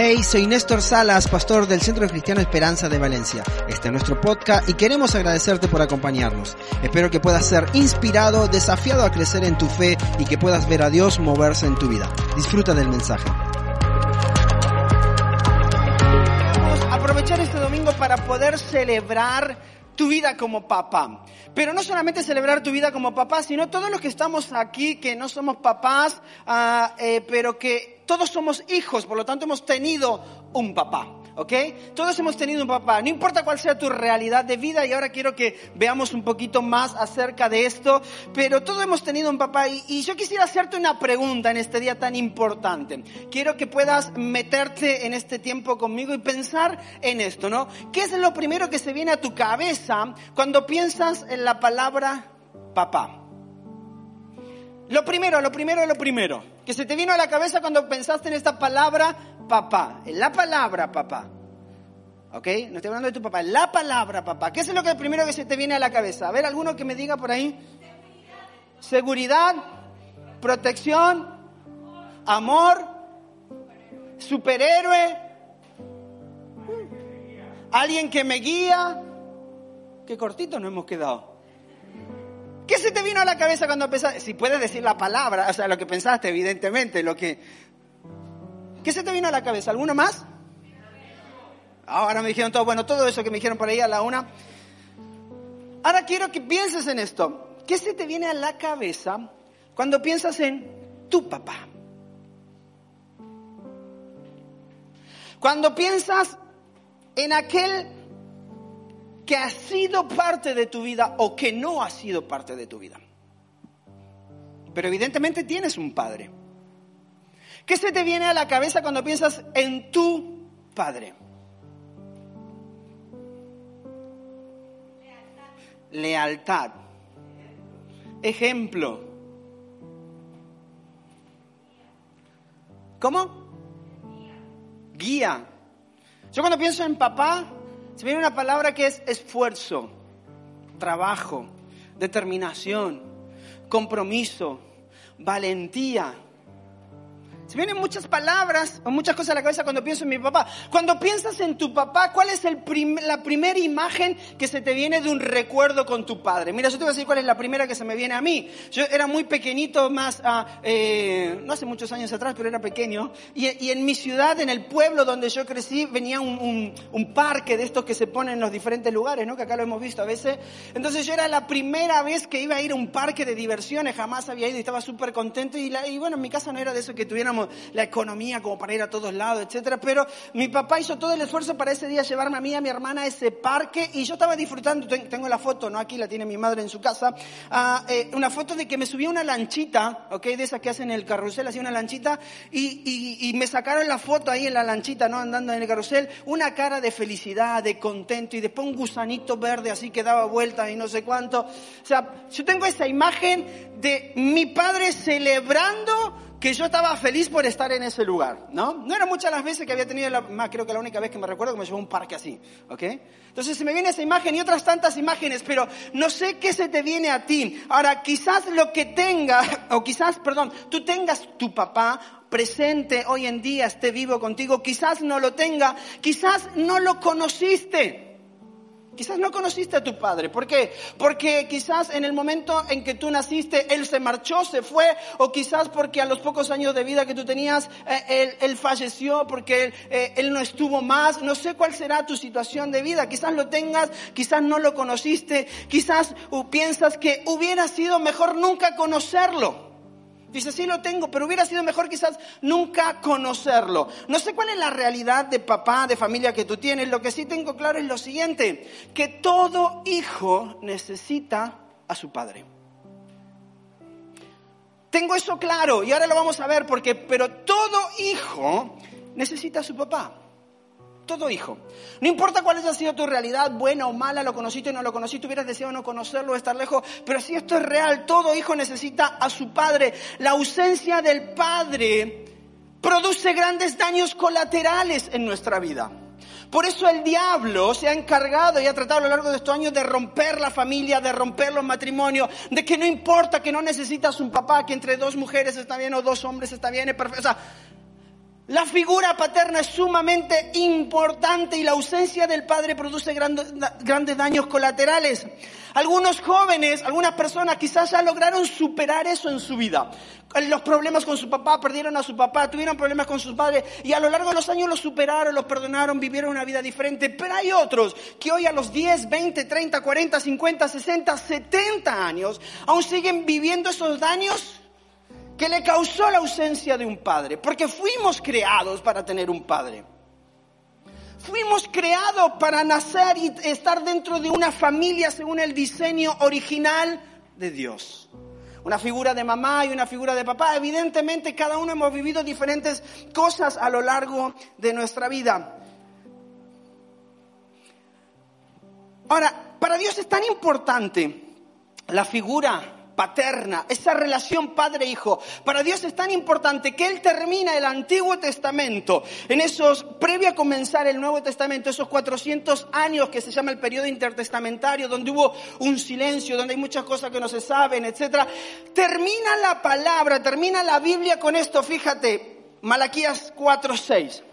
Hey, soy Néstor Salas, pastor del Centro Cristiano Esperanza de Valencia. Este es nuestro podcast y queremos agradecerte por acompañarnos. Espero que puedas ser inspirado, desafiado a crecer en tu fe y que puedas ver a Dios moverse en tu vida. Disfruta del mensaje. Aprovechar este domingo para poder celebrar tu vida como papá. Pero no solamente celebrar tu vida como papá, sino todos los que estamos aquí, que no somos papás, ah, eh, pero que todos somos hijos, por lo tanto hemos tenido un papá. ¿Ok? Todos hemos tenido un papá, no importa cuál sea tu realidad de vida y ahora quiero que veamos un poquito más acerca de esto, pero todos hemos tenido un papá y, yo quisiera hacerte una pregunta en este día tan importante. Quiero que puedas meterte en este tiempo conmigo y pensar en esto, ¿no? ¿Qué es lo primero que se viene a tu cabeza cuando piensas en la palabra papá? Lo primero, lo primero, lo primero, que se te vino a la cabeza cuando pensaste en esta palabra papá, en la palabra papá. ¿Ok? No estoy hablando de tu papá, la palabra papá. ¿Qué es lo que primero que se te viene a la cabeza? A ver, alguno que me diga por ahí. Seguridad, protección, amor, superhéroe, alguien que me guía. Qué cortito nos hemos quedado. ¿Qué se te vino a la cabeza cuando pensaste? Si puedes decir la palabra, o sea, lo que pensaste, evidentemente, lo que... ¿Qué se te vino a la cabeza? ¿Alguno más? Ahora me dijeron todo, bueno, todo eso que me dijeron por ahí a la una. Ahora quiero que pienses en esto. ¿Qué se te viene a la cabeza cuando piensas en tu papá? Cuando piensas en aquel que ha sido parte de tu vida o que no ha sido parte de tu vida. Pero evidentemente tienes un padre. ¿Qué se te viene a la cabeza cuando piensas en tu padre? Lealtad. Ejemplo. ¿Cómo? Guía. Yo cuando pienso en papá, se viene una palabra que es esfuerzo, trabajo, determinación, compromiso, valentía. Se vienen muchas palabras o muchas cosas a la cabeza cuando pienso en mi papá. Cuando piensas en tu papá, ¿cuál es el prim la primera imagen que se te viene de un recuerdo con tu padre? Mira, yo te voy a decir cuál es la primera que se me viene a mí. Yo era muy pequeñito, más, uh, eh, no hace muchos años atrás, pero era pequeño. Y, y, en mi ciudad, en el pueblo donde yo crecí, venía un, parque de estos que se ponen en los diferentes lugares, ¿no? Que acá lo hemos visto a veces. Entonces yo era la primera vez que iba a ir a un parque de diversiones, jamás había ido y estaba súper contento. Y, la, bueno, en mi casa no era de eso que tuviéramos la economía como para ir a todos lados, etcétera. Pero mi papá hizo todo el esfuerzo para ese día llevarme a mí y a mi hermana a ese parque y yo estaba disfrutando. Tengo la foto, no aquí la tiene mi madre en su casa, uh, eh, una foto de que me subí a una lanchita, ok, de esas que hacen el carrusel, hacía una lanchita y, y, y me sacaron la foto ahí en la lanchita, no andando en el carrusel, una cara de felicidad, de contento y después un gusanito verde así que daba vueltas y no sé cuánto. O sea, yo tengo esa imagen de mi padre celebrando que yo estaba feliz por estar en ese lugar, ¿no? No eran muchas las veces que había tenido, la, más creo que la única vez que me recuerdo que me llevó a un parque así, ¿ok? Entonces se me viene esa imagen y otras tantas imágenes, pero no sé qué se te viene a ti. Ahora, quizás lo que tenga, o quizás, perdón, tú tengas tu papá presente hoy en día, esté vivo contigo, quizás no lo tenga, quizás no lo conociste. Quizás no conociste a tu padre. ¿Por qué? Porque quizás en el momento en que tú naciste, él se marchó, se fue, o quizás porque a los pocos años de vida que tú tenías, eh, él, falleció, porque él, eh, él, no estuvo más. No sé cuál será tu situación de vida. Quizás lo tengas, quizás no lo conociste, quizás uh, piensas que hubiera sido mejor nunca conocerlo. Dice, sí lo tengo, pero hubiera sido mejor quizás nunca conocerlo. No sé cuál es la realidad de papá, de familia que tú tienes. Lo que sí tengo claro es lo siguiente, que todo hijo necesita a su padre. Tengo eso claro y ahora lo vamos a ver porque, pero todo hijo necesita a su papá. Todo hijo. No importa cuál haya sido tu realidad, buena o mala, lo conociste o no lo conociste, hubieras deseado no conocerlo o estar lejos, pero si esto es real, todo hijo necesita a su padre. La ausencia del padre produce grandes daños colaterales en nuestra vida. Por eso el diablo se ha encargado y ha tratado a lo largo de estos años de romper la familia, de romper los matrimonios, de que no importa que no necesitas un papá, que entre dos mujeres está bien o dos hombres está bien, es perfecto. O sea, La figura paterna es sumamente importante y la ausencia del padre produce grandes, daños colaterales. Algunos jóvenes, algunas personas quizás ya lograron superar eso en su vida. Los problemas con su papá, perdieron a su papá, tuvieron problemas con sus padres y a lo largo de los años los superaron, los perdonaron, vivieron una vida diferente. Pero hay otros que hoy a los 10, 20, 30, 40, 50, 60, 70 años aún siguen viviendo esos daños que le causó la ausencia de un padre, porque fuimos creados para tener un padre. Fuimos creados para nacer y estar dentro de una familia según el diseño original de Dios. Una figura de mamá y una figura de papá. Evidentemente cada uno hemos vivido diferentes cosas a lo largo de nuestra vida. Ahora, para Dios es tan importante la figura paterna, esa relación padre-hijo. Para Dios es tan importante que Él termina el Antiguo Testamento, en esos, previo a comenzar el Nuevo Testamento, esos 400 años que se llama el periodo intertestamentario, donde hubo un silencio, donde hay muchas cosas que no se saben, etc. Termina la palabra, termina la Biblia con esto, fíjate, Malaquías 4:6.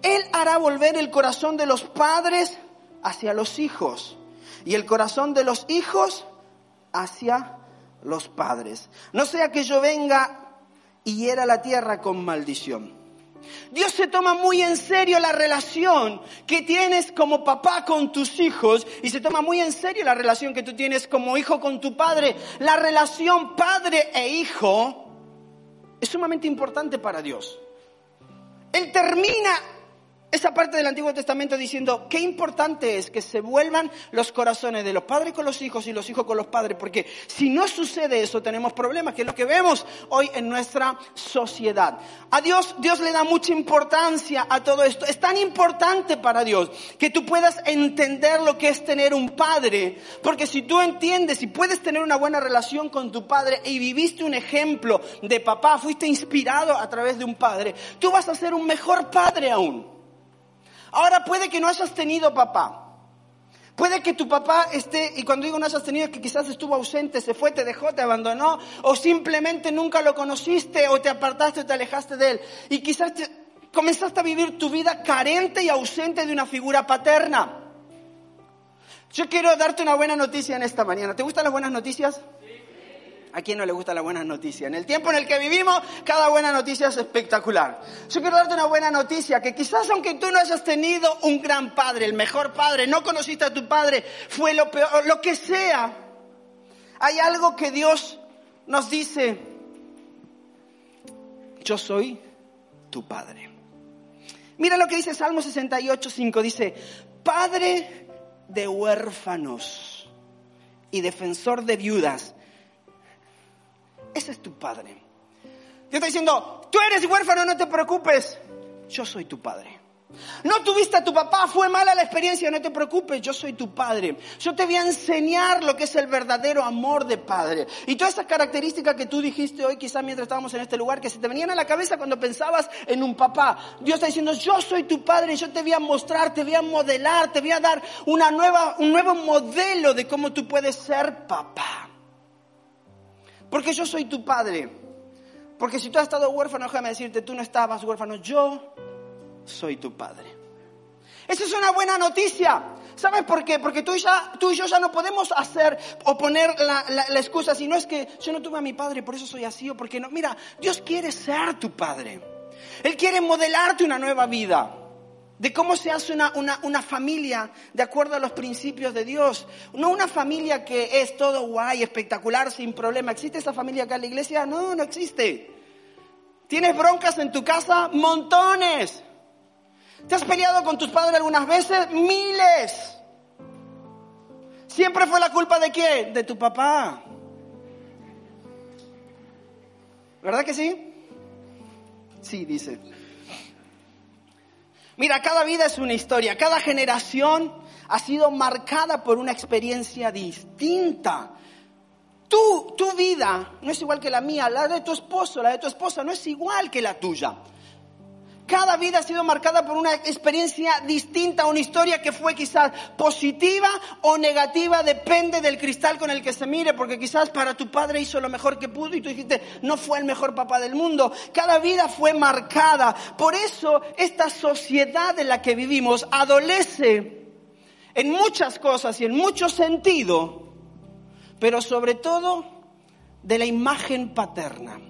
Él hará volver el corazón de los padres hacia los hijos y el corazón de los hijos hacia los padres. No sea que yo venga y hiera la tierra con maldición. Dios se toma muy en serio la relación que tienes como papá con tus hijos y se toma muy en serio la relación que tú tienes como hijo con tu padre. La relación padre e hijo es sumamente importante para Dios. Él termina esa parte del Antiguo Testamento diciendo qué importante es que se vuelvan los corazones de los padres con los hijos y los hijos con los padres, porque si no sucede eso tenemos problemas, que es lo que vemos hoy en nuestra sociedad. A Dios, Dios le da mucha importancia a todo esto. Es tan importante para Dios que tú puedas entender lo que es tener un padre, porque si tú entiendes y puedes tener una buena relación con tu padre y viviste un ejemplo de papá, fuiste inspirado a través de un padre, tú vas a ser un mejor padre aún. Ahora puede que no hayas tenido papá. Puede que tu papá esté, y cuando digo no hayas tenido, que quizás estuvo ausente, se fue, te dejó, te abandonó, o simplemente nunca lo conociste, o te apartaste o te alejaste de él. Y quizás comenzaste a vivir tu vida carente y ausente de una figura paterna. Yo quiero darte una buena noticia en esta mañana. ¿Te gustan las buenas noticias? ¿A quién no le gusta la buena noticia? En el tiempo en el que vivimos, cada buena noticia es espectacular. Yo quiero darte una buena noticia, que quizás aunque tú no hayas tenido un gran padre, el mejor padre, no conociste a tu padre, fue lo peor, lo que sea, hay algo que Dios nos dice, yo soy tu padre. Mira lo que dice Salmo 68, 5, dice, Padre de huérfanos y defensor de viudas ese es tu padre. Dios está diciendo, tú eres huérfano, no te preocupes. Yo soy tu padre. No tuviste a tu papá, fue mala la experiencia, no te preocupes, yo soy tu padre. Yo te voy a enseñar lo que es el verdadero amor de padre. Y todas esas características que tú dijiste hoy, quizás mientras estábamos en este lugar, que se te venían a la cabeza cuando pensabas en un papá. Dios está diciendo, yo soy tu padre, yo te voy a mostrar, te voy a modelar, te voy a dar una nueva, un nuevo modelo de cómo tú puedes ser papá. Porque yo soy tu padre. Porque si tú has estado huérfano, déjame decirte, tú no estabas huérfano, yo soy tu padre. Esa es una buena noticia. ¿Sabes por qué? Porque tú y, ya, yo ya no podemos hacer o poner la, la, excusa si no es que yo no tuve a mi padre, por eso soy así o porque no. Mira, Dios quiere ser tu padre. Él quiere modelarte una nueva vida de cómo se hace una, una, una, familia de acuerdo a los principios de Dios. No una familia que es todo guay, espectacular, sin problema. ¿Existe esa familia acá en la iglesia? No, no existe. ¿Tienes broncas en tu casa? Montones. ¿Te has peleado con tus padres algunas veces? Miles. ¿Siempre fue la culpa de quién? De tu papá. ¿Verdad que sí? Sí, dice. Mira, cada vida es una historia, cada generación ha sido marcada por una experiencia distinta. Tu, tu vida no es igual que la mía, la de tu esposo, la de tu esposa no es igual que la tuya. Cada vida ha sido marcada por una experiencia distinta, una historia que fue quizás positiva o negativa, depende del cristal con el que se mire, porque quizás para tu padre hizo lo mejor que pudo y tú dijiste, no fue el mejor papá del mundo. Cada vida fue marcada. Por eso esta sociedad en la que vivimos adolece en muchas cosas y en mucho sentido, pero sobre todo de la imagen paterna.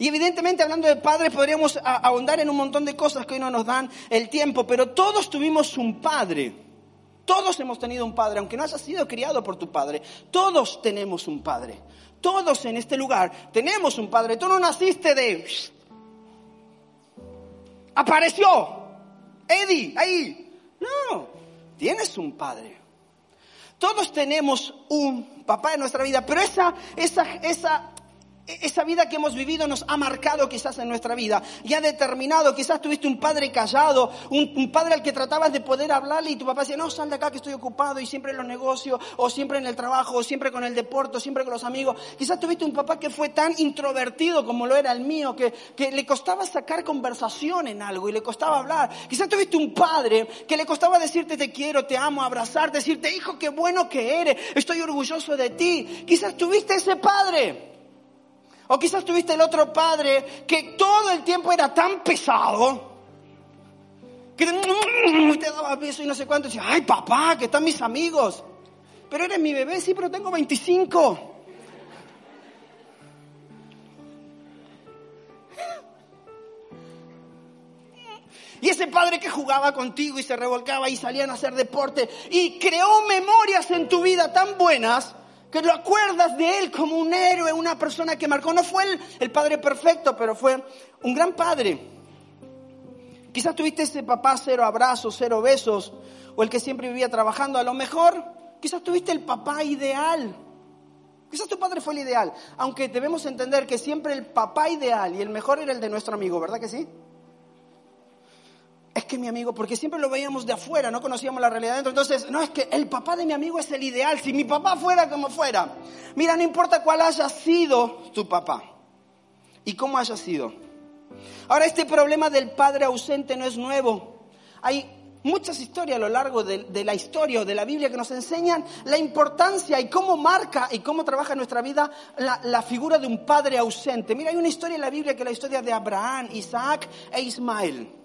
Y evidentemente hablando de padres podríamos ahondar en un montón de cosas que hoy no nos dan el tiempo, pero todos tuvimos un padre. Todos hemos tenido un padre, aunque no hayas sido criado por tu padre. Todos tenemos un padre. Todos en este lugar tenemos un padre. Tú no naciste de... Apareció. Eddie, ahí. No, tienes un padre. Todos tenemos un papá en nuestra vida, pero esa, esa, esa esa vida que hemos vivido nos ha marcado quizás en nuestra vida y ha determinado, quizás tuviste un padre callado, un, padre al que tratabas de poder hablarle y tu papá decía, no, sal de acá que estoy ocupado y siempre en los negocios, o siempre en el trabajo, o siempre con el deporte, siempre con los amigos. Quizás tuviste un papá que fue tan introvertido como lo era el mío, que, que le costaba sacar conversación en algo y le costaba hablar. Quizás tuviste un padre que le costaba decirte te quiero, te amo, abrazarte, decirte, hijo, qué bueno que eres, estoy orgulloso de ti. Quizás tuviste ese padre. O quizás tuviste el otro padre que todo el tiempo era tan pesado que te daba beso y no sé cuánto. Y decía, ay papá, que están mis amigos. Pero eres mi bebé, sí, pero tengo 25. Y ese padre que jugaba contigo y se revolcaba y salían a hacer deporte y creó memorias en tu vida tan buenas que lo acuerdas de él como un héroe, una persona que marcó. No fue el, padre perfecto, pero fue un gran padre. Quizás tuviste ese papá cero abrazos, cero besos, o el que siempre vivía trabajando. A lo mejor, quizás tuviste el papá ideal. Quizás tu padre fue el ideal, aunque debemos entender que siempre el papá ideal y el mejor era el de nuestro amigo, ¿verdad que sí? Es que mi amigo, porque siempre lo veíamos de afuera, no conocíamos la realidad dentro. Entonces, no es que el papá de mi amigo es el ideal, si mi papá fuera como fuera. Mira, no importa cuál haya sido tu papá y cómo haya sido. Ahora, este problema del padre ausente no es nuevo. Hay muchas historias a lo largo de, la historia o de la Biblia que nos enseñan la importancia y cómo marca y cómo trabaja en nuestra vida la, la, figura de un padre ausente. Mira, hay una historia en la Biblia que es la historia de Abraham, Isaac e Ismael.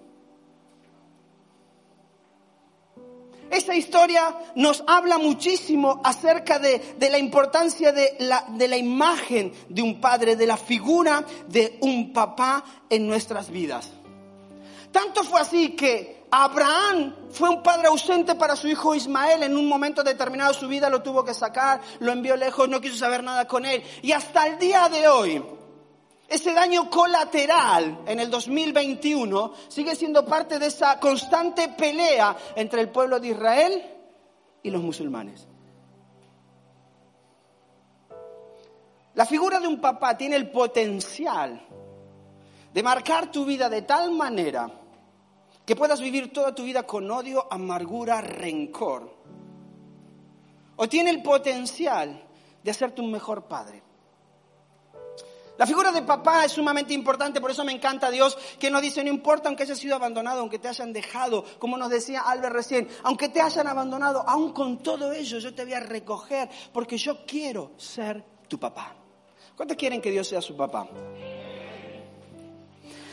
Esa historia nos habla muchísimo acerca de, la importancia de la, de la imagen de un padre, de la figura de un papá en nuestras vidas. Tanto fue así que Abraham fue un padre ausente para su hijo Ismael. En un momento determinado de su vida lo tuvo que sacar, lo envió lejos, no quiso saber nada con él. Y hasta el día de hoy, ese daño colateral en el 2021 sigue siendo parte de esa constante pelea entre el pueblo de Israel y los musulmanes. La figura de un papá tiene el potencial de marcar tu vida de tal manera que puedas vivir toda tu vida con odio, amargura, rencor. O tiene el potencial de hacerte un mejor padre. La figura de papá es sumamente importante, por eso me encanta Dios que nos dice, no importa aunque hayas sido abandonado, aunque te hayan dejado, como nos decía Albert recién, aunque te hayan abandonado, aún con todo ello yo te voy a recoger porque yo quiero ser tu papá. ¿Cuántos quieren que Dios sea su papá?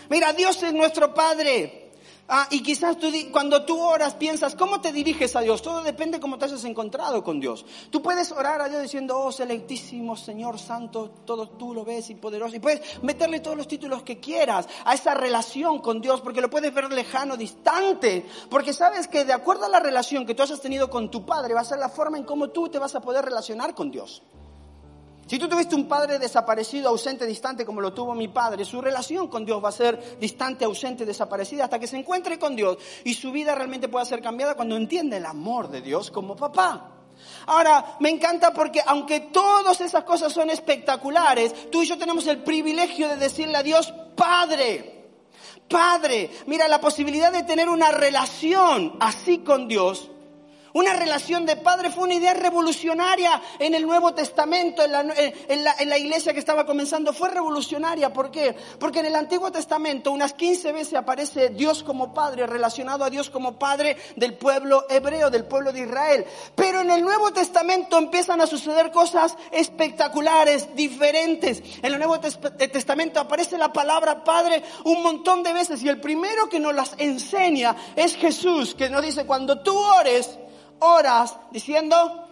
Mira, Dios es nuestro Padre. Ah, y quizás tú, cuando tú oras piensas, ¿cómo te diriges a Dios? Todo depende de cómo te hayas encontrado con Dios. Tú puedes orar a Dios diciendo, oh, selectísimo Señor Santo, todo tú lo ves y poderoso. Y puedes meterle todos los títulos que quieras a esa relación con Dios, porque lo puedes ver lejano, distante. Porque sabes que de acuerdo a la relación que tú hayas tenido con tu Padre, va a ser la forma en cómo tú te vas a poder relacionar con Dios. Si tú tuviste un padre desaparecido, ausente, distante, como lo tuvo mi padre, su relación con Dios va a ser distante, ausente, desaparecida, hasta que se encuentre con Dios y su vida realmente pueda ser cambiada cuando entiende el amor de Dios como papá. Ahora, me encanta porque aunque todas esas cosas son espectaculares, tú y yo tenemos el privilegio de decirle a Dios, Padre, Padre, mira, la posibilidad de tener una relación así con Dios Una relación de padre fue una idea revolucionaria en el Nuevo Testamento, en la, iglesia que estaba comenzando. Fue revolucionaria. ¿Por qué? Porque en el Antiguo Testamento unas 15 veces aparece Dios como padre, relacionado a Dios como padre del pueblo hebreo, del pueblo de Israel. Pero en el Nuevo Testamento empiezan a suceder cosas espectaculares, diferentes. En el Nuevo Testamento aparece la palabra padre un montón de veces y el primero que nos las enseña es Jesús, que nos dice, cuando tú ores, horas diciendo,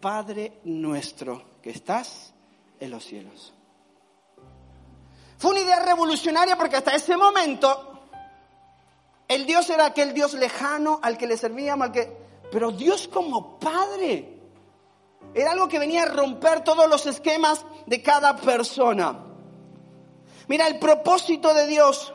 Padre nuestro que estás en los cielos. Fue una idea revolucionaria porque hasta ese momento el Dios era aquel Dios lejano al que le servíamos, que... Pero Dios como Padre era algo que venía a romper todos los esquemas de cada persona. Mira, el propósito de Dios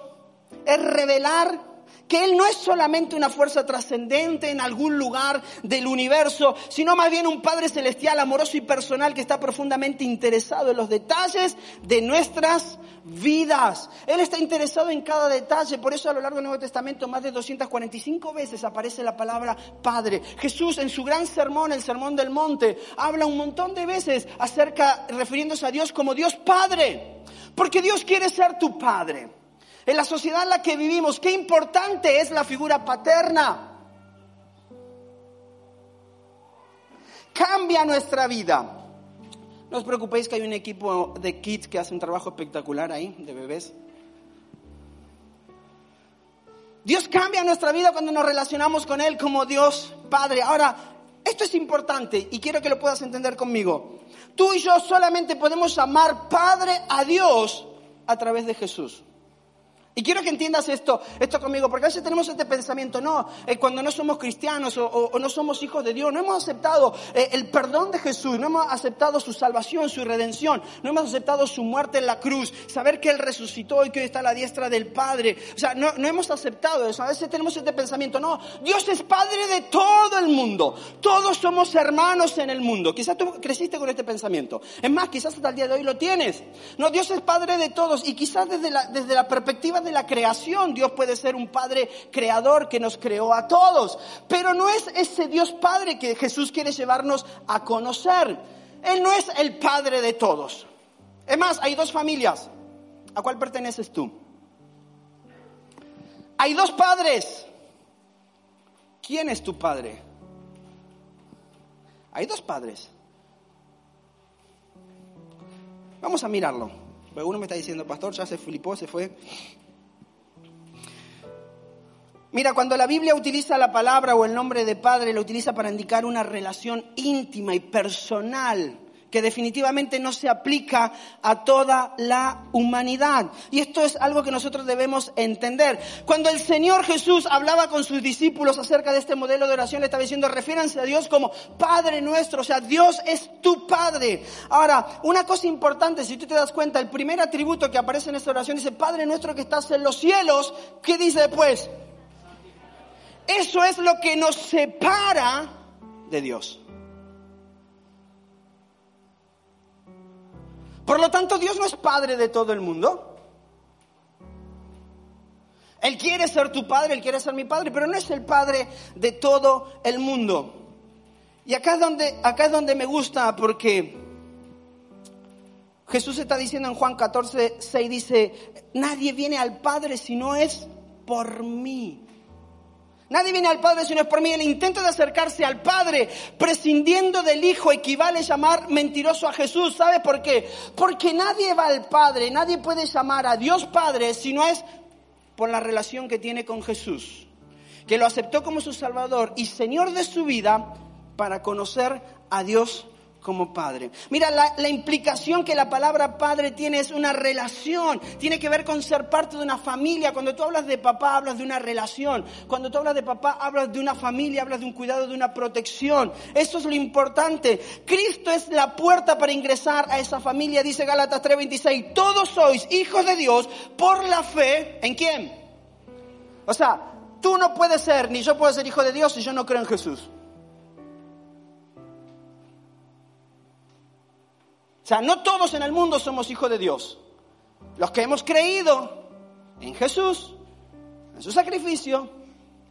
es revelar que Él no es solamente una fuerza trascendente en algún lugar del universo, sino más bien un Padre celestial, amoroso y personal que está profundamente interesado en los detalles de nuestras vidas. Él está interesado en cada detalle, por eso a lo largo del Nuevo Testamento más de 245 veces aparece la palabra Padre. Jesús en su gran sermón, el Sermón del Monte, habla un montón de veces acerca, refiriéndose a Dios como Dios Padre, porque Dios quiere ser tu Padre. En la sociedad en la que vivimos, qué importante es la figura paterna. Cambia nuestra vida. No os preocupéis que hay un equipo de kids que hace un trabajo espectacular ahí, de bebés. Dios cambia nuestra vida cuando nos relacionamos con Él como Dios Padre. Ahora, esto es importante y quiero que lo puedas entender conmigo. Tú y yo solamente podemos amar Padre a Dios a través de Jesús. Y quiero que entiendas esto, esto conmigo, porque a veces tenemos este pensamiento, no, eh, cuando no somos cristianos o, no somos hijos de Dios, no hemos aceptado eh, el perdón de Jesús, no hemos aceptado su salvación, su redención, no hemos aceptado su muerte en la cruz, saber que Él resucitó y que hoy está a la diestra del Padre. O sea, no, no hemos aceptado eso. A veces tenemos este pensamiento, no, Dios es Padre de todo el mundo, todos somos hermanos en el mundo. Quizás tú creciste con este pensamiento. Es más, quizás hasta el día de hoy lo tienes. No, Dios es Padre de todos y quizás desde la, desde la perspectiva de la creación. Dios puede ser un Padre creador que nos creó a todos. Pero no es ese Dios Padre que Jesús quiere llevarnos a conocer. Él no es el Padre de todos. Es más, hay dos familias. ¿A cuál perteneces tú? Hay dos padres. ¿Quién es tu padre? Hay dos padres. Vamos a mirarlo. Uno me está diciendo, pastor, ya se flipó, se fue. Mira, cuando la Biblia utiliza la palabra o el nombre de padre, lo utiliza para indicar una relación íntima y personal que definitivamente no se aplica a toda la humanidad. Y esto es algo que nosotros debemos entender. Cuando el Señor Jesús hablaba con sus discípulos acerca de este modelo de oración, le estaba diciendo, refiéranse a Dios como Padre nuestro, o sea, Dios es tu Padre. Ahora, una cosa importante, si tú te das cuenta, el primer atributo que aparece en esta oración dice, Padre nuestro que estás en los cielos, ¿qué dice después? Eso es lo que nos separa de Dios. Por lo tanto, Dios no es padre de todo el mundo. Él quiere ser tu padre, Él quiere ser mi padre, pero no es el padre de todo el mundo. Y acá es donde, acá es donde me gusta porque Jesús está diciendo en Juan 14, 6, dice, nadie viene al Padre si no es por mí. Nadie viene al Padre si no es por mí. El intento de acercarse al Padre prescindiendo del Hijo equivale a llamar mentiroso a Jesús. ¿Sabe por qué? Porque nadie va al Padre, nadie puede llamar a Dios Padre si no es por la relación que tiene con Jesús, que lo aceptó como su Salvador y Señor de su vida para conocer a Dios como padre. Mira, la, implicación que la palabra padre tiene es una relación, tiene que ver con ser parte de una familia. Cuando tú hablas de papá, hablas de una relación. Cuando tú hablas de papá, hablas de una familia, hablas de un cuidado, de una protección. Eso es lo importante. Cristo es la puerta para ingresar a esa familia, dice Gálatas 3:26. Todos sois hijos de Dios por la fe. ¿En quién? O sea, tú no puedes ser, ni yo puedo ser hijo de Dios si yo no creo en Jesús. Sea, no todos en el mundo somos hijos de Dios. Los que hemos creído en Jesús, en su sacrificio,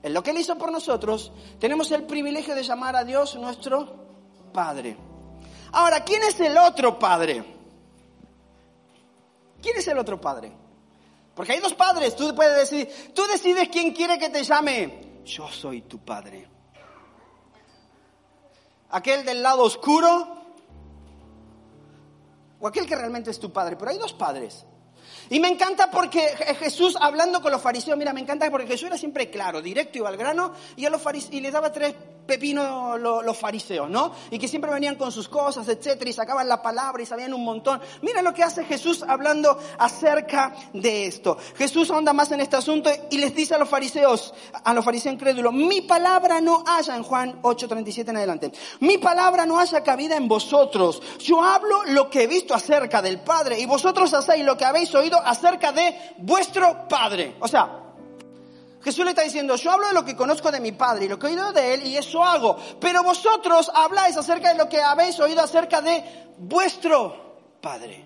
en lo que Él hizo por nosotros, tenemos el privilegio de llamar a Dios nuestro Padre. Ahora, ¿quién es el otro Padre? ¿Quién es el otro Padre? Porque hay dos padres, tú puedes decir, tú decides quién quiere que te llame. Yo soy tu Padre. Aquel del lado oscuro o aquel que realmente es tu Padre. Pero hay dos padres. Y me encanta porque Jesús, hablando con los fariseos, mira, me encanta porque Jesús era siempre claro, directo y al grano, y, a los y les daba tres pepinos los, fariseos, ¿no? Y que siempre venían con sus cosas, etcétera, y sacaban la palabra y sabían un montón. Mira lo que hace Jesús hablando acerca de esto. Jesús anda más en este asunto y les dice a los fariseos, a los fariseos incrédulos, mi palabra no haya en Juan 8:37 en adelante. Mi palabra no haya cabida en vosotros. Yo hablo lo que he visto acerca del Padre y vosotros hacéis lo que habéis oído acerca de vuestro Padre. O sea, Jesús le está diciendo, yo hablo de lo que conozco de mi Padre y lo que he oído de Él y eso hago. Pero vosotros habláis acerca de lo que habéis oído acerca de vuestro Padre.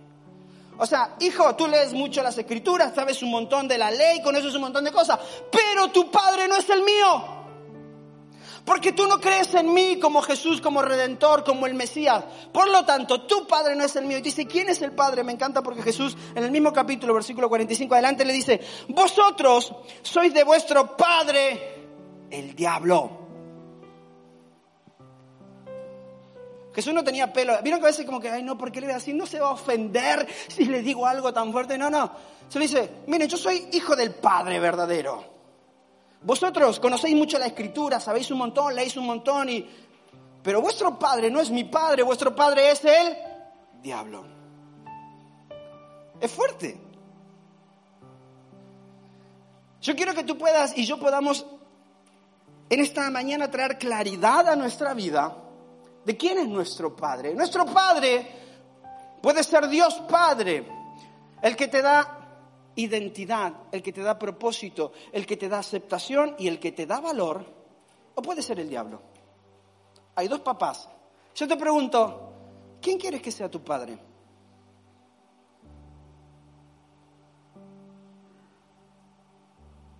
O sea, hijo, tú lees mucho las escrituras, sabes un montón de la ley, conoces un montón de cosas, pero tu Padre no es el mío. Porque tú no crees en mí como Jesús, como Redentor, como el Mesías. Por lo tanto, tu Padre no es el mío. Y dice, ¿quién es el Padre? Me encanta porque Jesús en el mismo capítulo, versículo 45 adelante, le dice, vosotros sois de vuestro Padre el diablo. Jesús no tenía pelo. Vieron que a veces como que, ay no, ¿por qué le voy a decir? No se va a ofender si le digo algo tan fuerte. No, no. Se le dice, miren, yo soy hijo del Padre verdadero. Vosotros conocéis mucho la escritura, sabéis un montón, leéis un montón, y... pero vuestro padre no es mi padre, vuestro padre es el diablo. Es fuerte. Yo quiero que tú puedas y yo podamos en esta mañana traer claridad a nuestra vida de quién es nuestro Padre. Nuestro Padre puede ser Dios Padre, el que te da identidad, el que te da propósito, el que te da aceptación y el que te da valor, o puede ser el diablo. Hay dos papás. Yo te pregunto, ¿quién quieres que sea tu padre?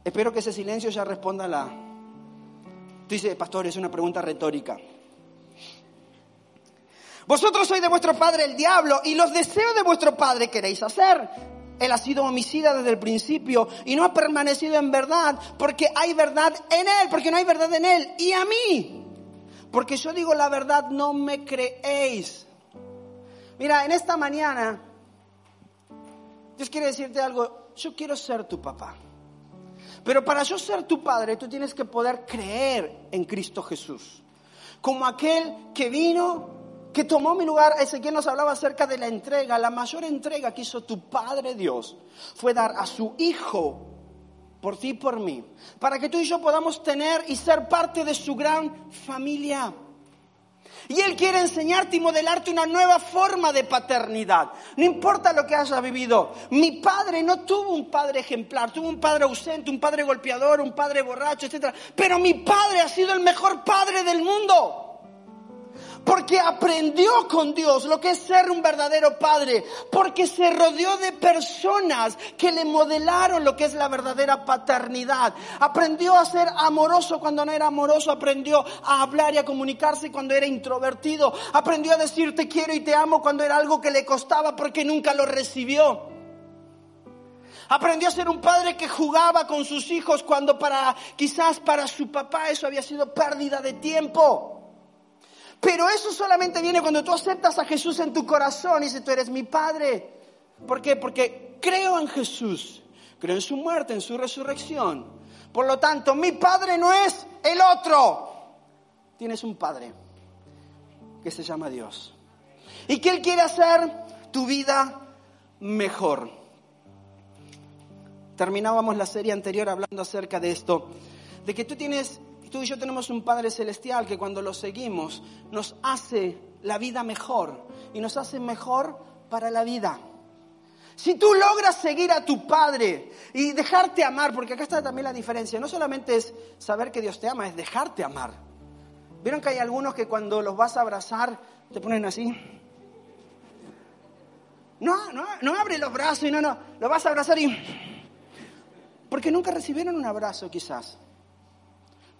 Espero que ese silencio ya responda la... Tú dices, pastor, es una pregunta retórica. Vosotros sois de vuestro padre el diablo y los deseos de vuestro padre queréis hacer. Él ha sido homicida desde el principio y no ha permanecido en verdad porque hay verdad en Él, porque no hay verdad en Él. Y a mí, porque yo digo la verdad, no me creéis. Mira, en esta mañana, Dios quiere decirte algo, yo quiero ser tu papá. Pero para yo ser tu padre, tú tienes que poder creer en Cristo Jesús. Como aquel que vino que tomó mi lugar. Ezequiel nos hablaba acerca de la entrega. La mayor entrega que hizo tu Padre Dios fue dar a su Hijo por ti y por mí, para que tú y yo podamos tener y ser parte de su gran familia. Y Él quiere enseñarte y modelarte una nueva forma de paternidad. No importa lo que hayas vivido. Mi padre no tuvo un padre ejemplar, tuvo un padre ausente, un padre golpeador, un padre borracho, etc. Pero mi padre ha sido el mejor padre del mundo porque aprendió con Dios lo que es ser un verdadero padre, porque se rodeó de personas que le modelaron lo que es la verdadera paternidad. Aprendió a ser amoroso cuando no era amoroso, aprendió a hablar y a comunicarse cuando era introvertido, aprendió a decir te quiero y te amo cuando era algo que le costaba porque nunca lo recibió. Aprendió a ser un padre que jugaba con sus hijos cuando para quizás para su papá eso había sido pérdida de tiempo. Pero eso solamente viene cuando tú aceptas a Jesús en tu corazón y dices, tú eres mi Padre. ¿Por qué? Porque creo en Jesús, creo en su muerte, en su resurrección. Por lo tanto, mi Padre no es el otro. Tienes un Padre que se llama Dios. Y que Él quiere hacer tu vida mejor. Terminábamos la serie anterior hablando acerca de esto, de que tú tienes tú y yo tenemos un Padre Celestial que cuando lo seguimos nos hace la vida mejor y nos hace mejor para la vida. Si tú logras seguir a tu Padre y dejarte amar, porque acá está también la diferencia, no solamente es saber que Dios te ama, es dejarte amar. ¿Vieron que hay algunos que cuando los vas a abrazar te ponen así? No, no, no abre los brazos y no, no, lo vas a abrazar y... Porque nunca recibieron un abrazo quizás.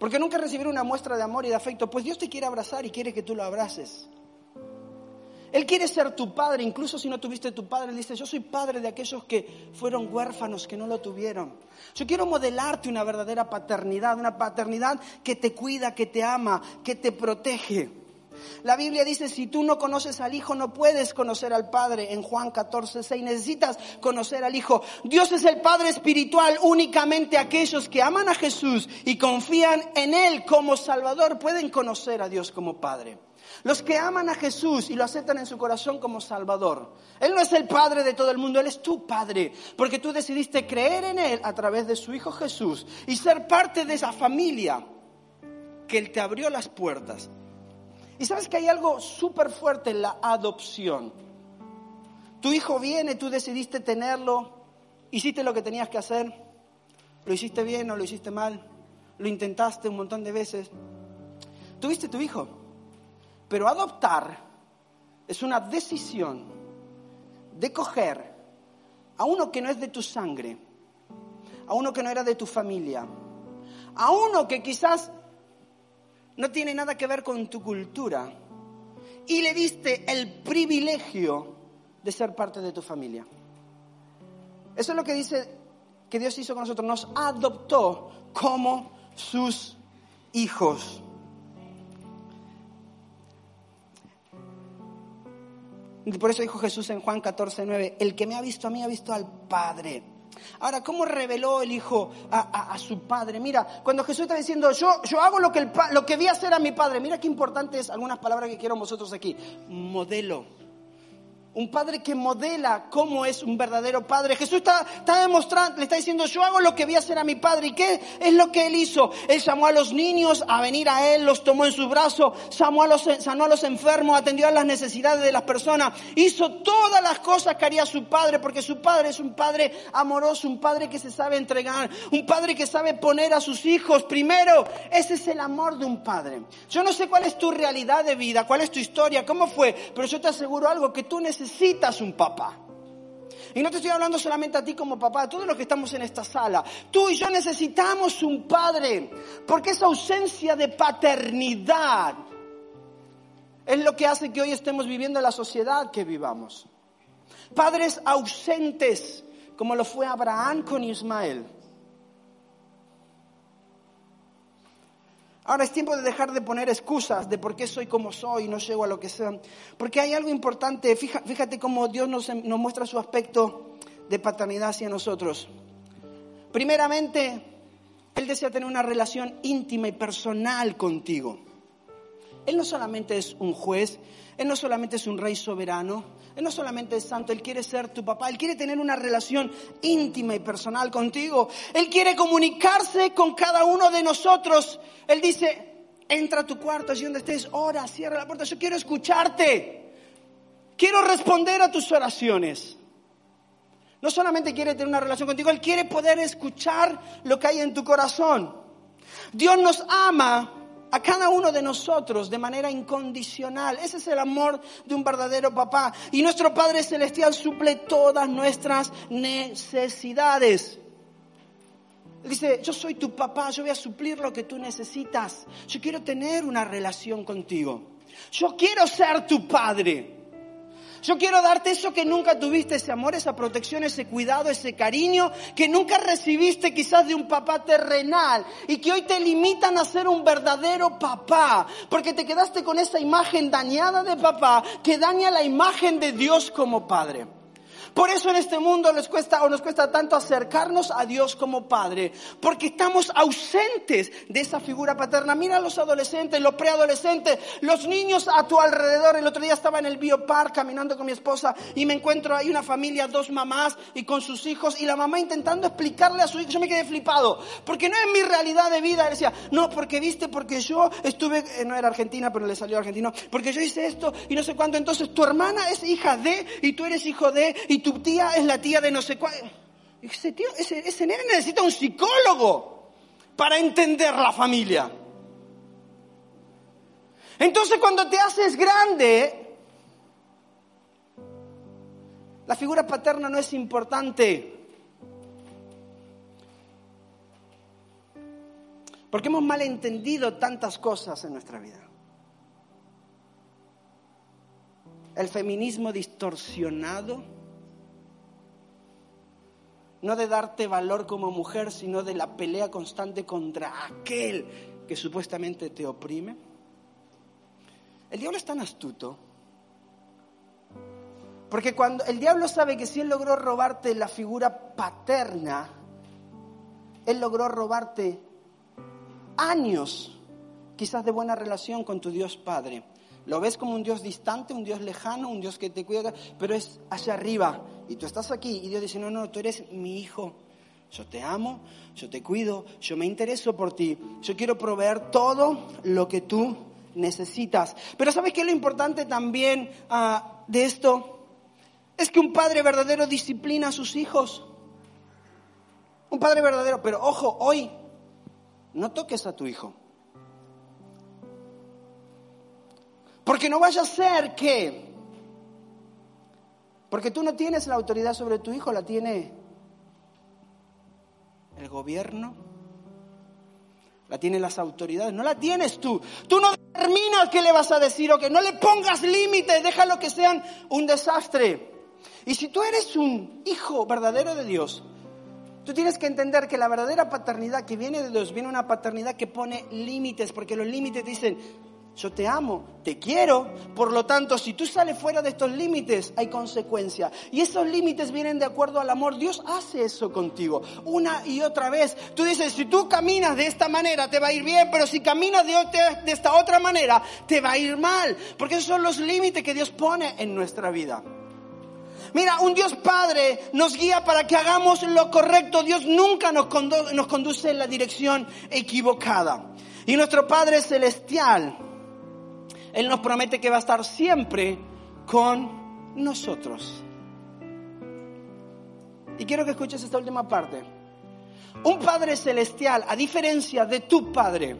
Porque nunca recibir una muestra de amor y de afecto. Pues Dios te quiere abrazar y quiere que tú lo abraces. Él quiere ser tu padre, incluso si no tuviste tu padre. Él dice, yo soy padre de aquellos que fueron huérfanos, que no lo tuvieron. Yo quiero modelarte una verdadera paternidad, una paternidad que te cuida, que te ama, que te protege. La Biblia dice, si tú no conoces al Hijo, no puedes conocer al Padre. En Juan 14, 6, necesitas conocer al Hijo. Dios es el Padre espiritual. Únicamente aquellos que aman a Jesús y confían en Él como Salvador pueden conocer a Dios como Padre. Los que aman a Jesús y lo aceptan en su corazón como Salvador. Él no es el Padre de todo el mundo, Él es tu Padre, porque tú decidiste creer en Él a través de su Hijo Jesús y ser parte de esa familia que Él te abrió las puertas. Y sabes que hay algo súper fuerte en la adopción. Tu hijo viene, tú decidiste tenerlo, hiciste lo que tenías que hacer, lo hiciste bien o lo hiciste mal, lo intentaste un montón de veces. Tuviste tu hijo. Pero adoptar es una decisión de coger a uno que no es de tu sangre, a uno que no era de tu familia, a uno que quizás no tiene nada que ver con tu cultura y le diste el privilegio de ser parte de tu familia. Eso es lo que dice que Dios hizo con nosotros, nos adoptó como sus hijos. Por eso dijo Jesús en Juan 14, 9, el que me ha visto a mí ha visto al Padre. Ahora, ¿cómo reveló el Hijo a, su Padre? Mira, cuando Jesús está diciendo, yo, yo hago lo que, el, lo que vi hacer a mi Padre, mira qué importante es algunas palabras que quiero vosotros aquí. Modelo. Un padre que modela cómo es un verdadero padre. Jesús está, está, demostrando, le está diciendo, yo hago lo que vi hacer a mi padre. ¿Y qué es lo que él hizo? Él llamó a los niños a venir a él, los tomó en sus brazos, sanó a los, sanó a los enfermos, atendió a las necesidades de las personas. Hizo todas las cosas que haría su padre, porque su padre es un padre amoroso, un padre que se sabe entregar, un padre que sabe poner a sus hijos primero. Ese es el amor de un padre. Yo no sé cuál es tu realidad de vida, cuál es tu historia, cómo fue, pero yo te aseguro algo, que tú necesitas necesitas un papá. Y no te estoy hablando solamente a ti como papá, a todos los que estamos en esta sala. Tú y yo necesitamos un padre, porque esa ausencia de paternidad es lo que hace que hoy estemos viviendo la sociedad que vivamos. Padres ausentes, como lo fue Abraham con Ismael. Ahora es tiempo de dejar de poner excusas de por qué soy como soy y no llego a lo que sea. Porque hay algo importante, fíjate cómo Dios nos, nos muestra su aspecto de paternidad hacia nosotros. Primeramente, Él desea tener una relación íntima y personal contigo. Él no solamente es un juez, Él no solamente es un rey soberano, Él no solamente es santo, Él quiere ser tu papá, Él quiere tener una relación íntima y personal contigo. Él quiere comunicarse con cada uno de nosotros. Él dice, entra a tu cuarto, allí donde estés, ora, cierra la puerta, yo quiero escucharte. Quiero responder a tus oraciones. No solamente quiere tener una relación contigo, Él quiere poder escuchar lo que hay en tu corazón. Dios nos ama a cada uno de nosotros de manera incondicional. Ese es el amor de un verdadero papá. Y nuestro Padre Celestial suple todas nuestras necesidades. dice, yo soy tu papá, yo voy a suplir lo que tú necesitas. Yo quiero tener una relación contigo. Yo quiero ser tu padre. Yo quiero darte eso que nunca tuviste, ese amor, esa protección, ese cuidado, ese cariño que nunca recibiste quizás de un papá terrenal y que hoy te limitan a ser un verdadero papá, porque te quedaste con esa imagen dañada de papá que daña la imagen de Dios como padre. Por eso en este mundo les cuesta o nos cuesta tanto acercarnos a Dios como Padre, porque estamos ausentes de esa figura paterna. Mira a los adolescentes, los preadolescentes, los niños a tu alrededor. El otro día estaba en el biopark caminando con mi esposa y me encuentro ahí una familia, dos mamás y con sus hijos y la mamá intentando explicarle a su hijo. Yo me quedé flipado, porque no es mi realidad de vida. Decía, no, porque viste, porque yo estuve, eh, no era argentina, pero le salió argentino, porque yo hice esto y no sé cuánto. Entonces tu hermana es hija de y tú eres hijo de y tu tía es la tía de no sé cuál. Ese, tío, ese, ese nene necesita un psicólogo para entender la familia. Entonces cuando te haces grande, la figura paterna no es importante. Porque hemos malentendido tantas cosas en nuestra vida. El feminismo distorsionado, no de darte valor como mujer, sino de la pelea constante contra aquel que supuestamente te oprime. El diablo es tan astuto. Porque cuando el diablo sabe que si él logró robarte la figura paterna, él logró robarte años, quizás de buena relación con tu Dios Padre. Lo ves como un Dios distante, un Dios lejano, un Dios que te cuida, pero es hacia arriba. Y tú estás aquí y Dios dice, no, no, tú eres mi hijo. Yo te amo, yo te cuido, yo me intereso por ti. Yo quiero proveer todo lo que tú necesitas. Pero ¿sabes qué es lo importante también ah, de esto? Es que un padre verdadero disciplina a sus hijos. Un padre verdadero, pero ojo, hoy no toques a tu hijo. Porque no vaya a ser que, porque tú no tienes la autoridad sobre tu hijo, la tiene el gobierno, la tienen las autoridades, no la tienes tú. Tú no determinas qué le vas a decir o que no le pongas límites, déjalo que sean un desastre. Y si tú eres un hijo verdadero de Dios, Tú tienes que entender que la verdadera paternidad que viene de Dios viene una paternidad que pone límites, porque los límites dicen, yo te amo, te quiero, por lo tanto, si tú sales fuera de estos límites, hay consecuencia. Y esos límites vienen de acuerdo al amor. Dios hace eso contigo una y otra vez. Tú dices, si tú caminas de esta manera, te va a ir bien, pero si caminas de, de esta otra manera, te va a ir mal. Porque esos son los límites que Dios pone en nuestra vida. Mira, un Dios Padre nos guía para que hagamos lo correcto. Dios nunca nos, nos conduce en la dirección equivocada. Y nuestro Padre Celestial, Él nos promete que va a estar siempre con nosotros. Y quiero que escuches esta última parte. Un Padre Celestial, a diferencia de tu Padre,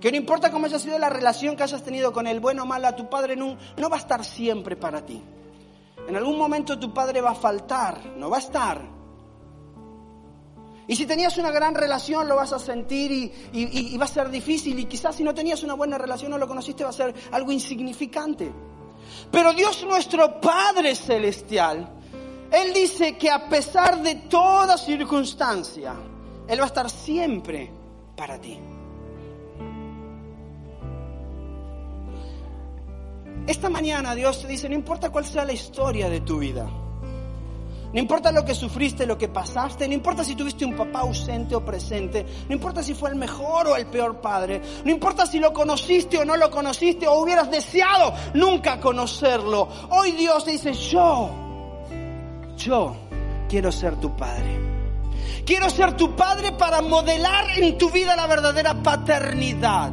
que no importa cómo haya sido la relación que hayas tenido con él, bueno o mala, tu Padre no, no va a estar siempre para ti. En algún momento tu padre va a faltar, no va a estar. Y si tenías una gran relación lo vas a sentir y, va a ser difícil. Y quizás si no tenías una buena relación no lo conociste va a ser algo insignificante. Pero Dios nuestro Padre Celestial, Él dice que a pesar de toda circunstancia, Él va a estar siempre para ti. Esta mañana Dios te dice, no importa cuál sea la historia de tu vida, no importa lo que sufriste, lo que pasaste, no importa si tuviste un papá ausente o presente, no importa si fue el mejor o el peor padre, no importa si lo conociste o no lo conociste o hubieras deseado nunca conocerlo. Hoy Dios dice, yo, yo quiero ser tu padre. Quiero ser tu padre para modelar en tu vida la verdadera paternidad.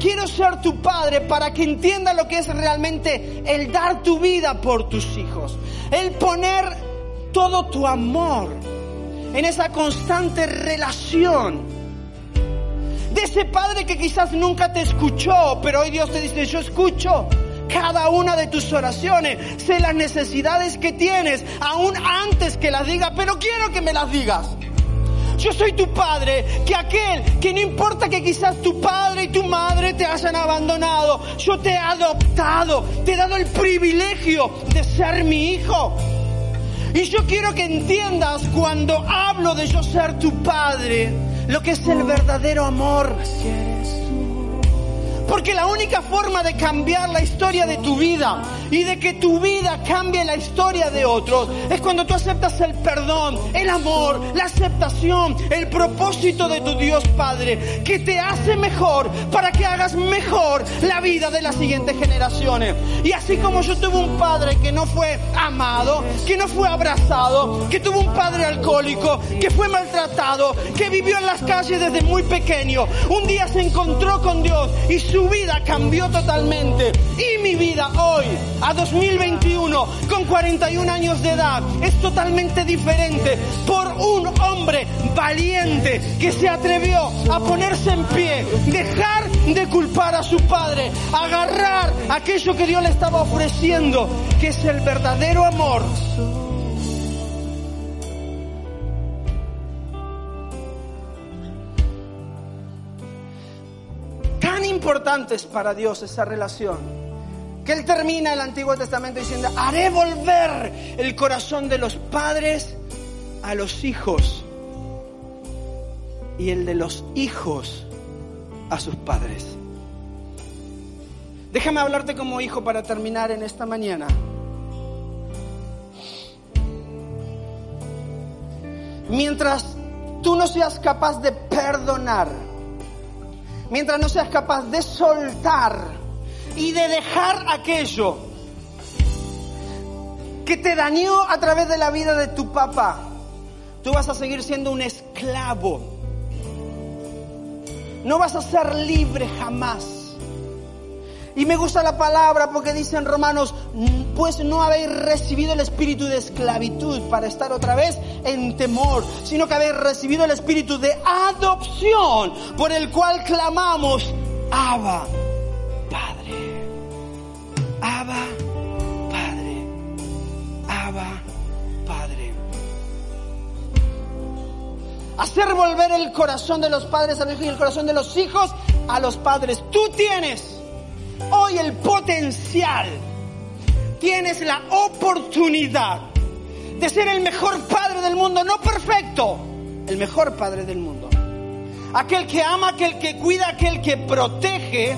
Quiero ser tu padre para que entienda lo que es realmente el dar tu vida por tus hijos. El poner todo tu amor en esa constante relación. De ese padre que quizás nunca te escuchó, pero hoy Dios te dice, yo escucho cada una de tus oraciones, sé las necesidades que tienes, aún antes que las diga, pero quiero que me las digas. Yo soy tu padre, que aquel que no importa que quizás tu padre y tu madre te hayan abandonado, yo te he adoptado, te he dado el privilegio de ser mi hijo. Y yo quiero que entiendas cuando hablo de yo ser tu padre, lo que es el verdadero amor. Porque la única forma de cambiar la historia de tu vida y de que tu vida cambie la historia de otros es cuando tú aceptas el perdón, el amor, la aceptación, el propósito de tu Dios Padre, que te hace mejor para que hagas mejor la vida de las siguientes generaciones. Y así como yo tuve un padre que no fue amado, que no fue abrazado, que tuvo un padre alcohólico, que fue maltratado, que vivió en las calles desde muy pequeño, un día se encontró con Dios y su vida cambió totalmente. Y mi vida hoy, a 2021, con 41 años de edad, es totalmente diferente por un hombre valiente que se atrevió a ponerse en pie, dejar de culpar a su padre, agarrar aquello que Dios le estaba ofreciendo, que es el verdadero amor importantes para Dios esa relación. Que Él termina el Antiguo Testamento diciendo, haré volver el corazón de los padres a los hijos y el de los hijos a sus padres. Déjame hablarte como hijo para terminar en esta mañana. Mientras tú no seas capaz de perdonar, mientras no seas capaz de soltar y de dejar aquello que te dañó a través de la vida de tu papá, tú vas a seguir siendo un esclavo. No vas a ser libre jamás. Y me gusta la palabra porque dice en Romanos, pues no habéis recibido el espíritu de esclavitud para estar otra vez en temor, sino que habéis recibido el espíritu de adopción por el cual clamamos, Abba. Abba, Padre. Abba, Padre. Hacer volver el corazón de los padres a los hijos y el corazón de los hijos a los padres. Tú tienes hoy el potencial, tienes la oportunidad de ser el mejor padre del mundo, no perfecto, el mejor padre del mundo. Aquel que ama, aquel que cuida, aquel que protege.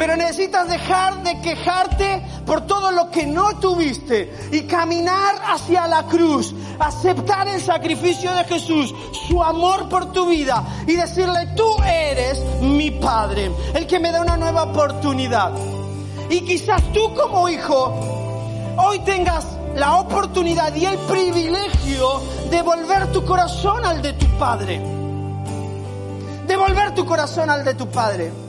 Pero necesitas dejar de quejarte por todo lo que no tuviste y caminar hacia la cruz, aceptar el sacrificio de Jesús, su amor por tu vida y decirle, tú eres mi Padre, el que me da una nueva oportunidad. Y quizás tú como hijo hoy tengas la oportunidad y el privilegio de volver tu corazón al de tu Padre. Devolver tu corazón al de tu Padre.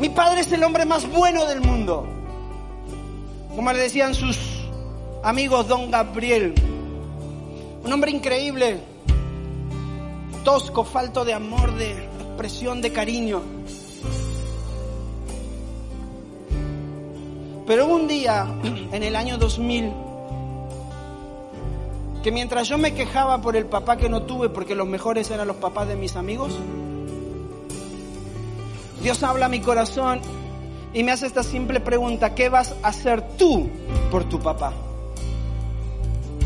Mi padre es el hombre más bueno del mundo. Como le decían sus amigos, don Gabriel. Un hombre increíble, tosco, falto de amor, de expresión, de cariño. Pero un día, en el año 2000, que mientras yo me quejaba por el papá que no tuve, porque los mejores eran los papás de mis amigos, Dios habla a mi corazón y me hace esta simple pregunta, ¿qué vas a hacer tú por tu papá?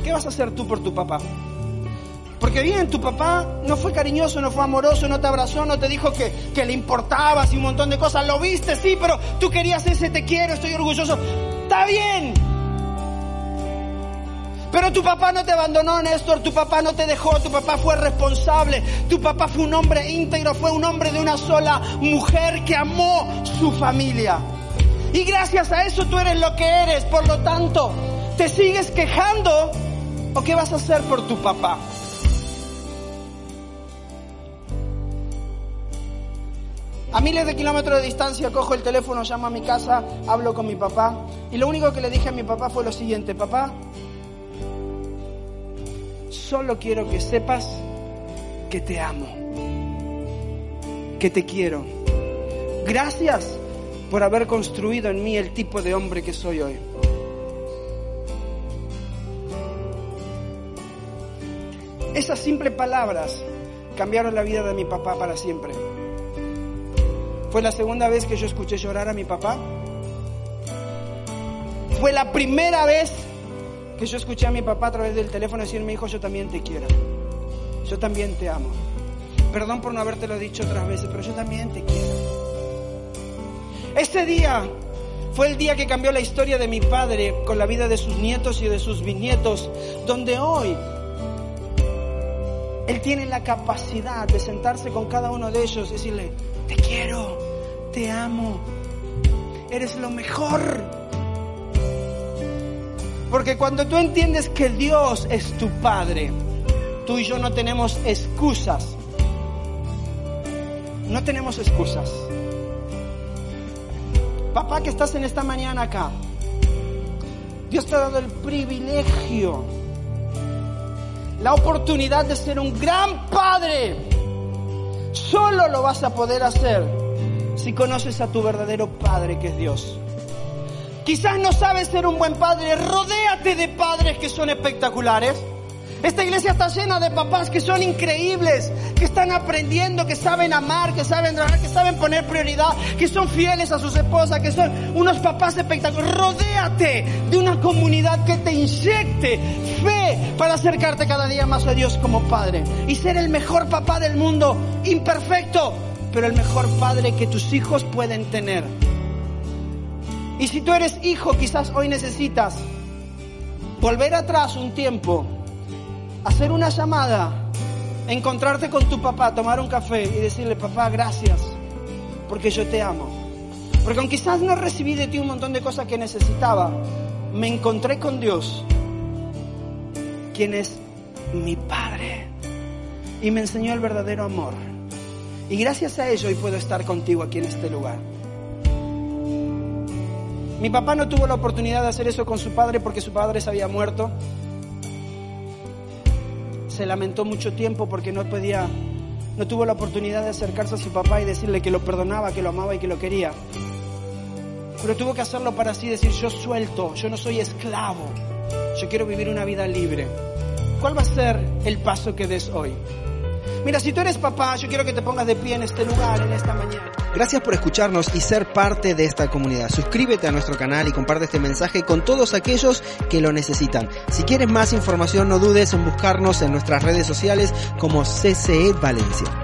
¿Qué vas a hacer tú por tu papá? Porque bien, tu papá no fue cariñoso, no fue amoroso, no te abrazó, no te dijo que, que le importabas y un montón de cosas. Lo viste, sí, pero tú querías ese te quiero, estoy orgulloso. Está bien, pero tu papá no te abandonó, Néstor, tu papá no te dejó, tu papá fue responsable, tu papá fue un hombre íntegro, fue un hombre de una sola mujer que amó su familia. Y gracias a eso tú eres lo que eres, por lo tanto, ¿te sigues quejando o qué vas a hacer por tu papá? A miles de kilómetros de distancia cojo el teléfono, llamo a mi casa, hablo con mi papá y lo único que le dije a mi papá fue lo siguiente, papá, solo quiero que sepas que te amo, que te quiero. Gracias por haber construido en mí el tipo de hombre que soy hoy. Esas simples palabras cambiaron la vida de mi papá para siempre. Fue la segunda vez que yo escuché llorar a mi papá. Fue la primera vez que yo escuché a mi papá a través del teléfono decirme, hijo, yo también te quiero. Yo también te amo. Perdón por no habértelo dicho otras veces, pero yo también te quiero. Ese día fue el día que cambió la historia de mi padre con la vida de sus nietos y de sus bisnietos, donde hoy él tiene la capacidad de sentarse con cada uno de ellos y decirle, te quiero, te amo, eres lo mejor. Porque cuando tú entiendes que Dios es tu Padre, tú y yo no tenemos excusas. No tenemos excusas. Papá que estás en esta mañana acá, Dios te ha dado el privilegio, la oportunidad de ser un gran padre. Solo lo vas a poder hacer si conoces a tu verdadero Padre que es Dios. Quizás no sabes ser un buen padre, rodéate de padres que son espectaculares. Esta iglesia está llena de papás que son increíbles, que están aprendiendo, que saben amar, que saben trabajar, que saben poner prioridad, que son fieles a sus esposas, que son unos papás espectaculares. Rodéate de una comunidad que te inyecte fe para acercarte cada día más a Dios como padre y ser el mejor papá del mundo, imperfecto, pero el mejor padre que tus hijos pueden tener. Y si tú eres hijo, quizás hoy necesitas volver atrás un tiempo hacer una llamada, encontrarte con tu papá, tomar un café y decirle, papá, gracias, porque yo te amo. Porque aunque quizás no recibí de ti un montón de cosas que necesitaba, me encontré con Dios, quien es mi Padre, y me enseñó el verdadero amor. Y gracias a ello hoy puedo estar contigo aquí en este lugar. Mi papá no tuvo la oportunidad de hacer eso con su padre porque su padre se había muerto se lamentó mucho tiempo porque no podía, no tuvo la oportunidad de acercarse a su papá y decirle que lo perdonaba, que lo amaba y que lo quería. Pero tuvo que hacerlo para así decir, yo suelto, yo no soy esclavo, yo quiero vivir una vida libre. ¿Cuál va a ser el paso que des hoy? Mira, si tú eres papá, yo quiero que te pongas de pie en este lugar, en esta mañana. Gracias por escucharnos y ser parte de esta comunidad. Suscríbete a nuestro canal y comparte este mensaje con todos aquellos que lo necesitan. Si quieres más información, no dudes en buscarnos en nuestras redes sociales como CCE Valencia.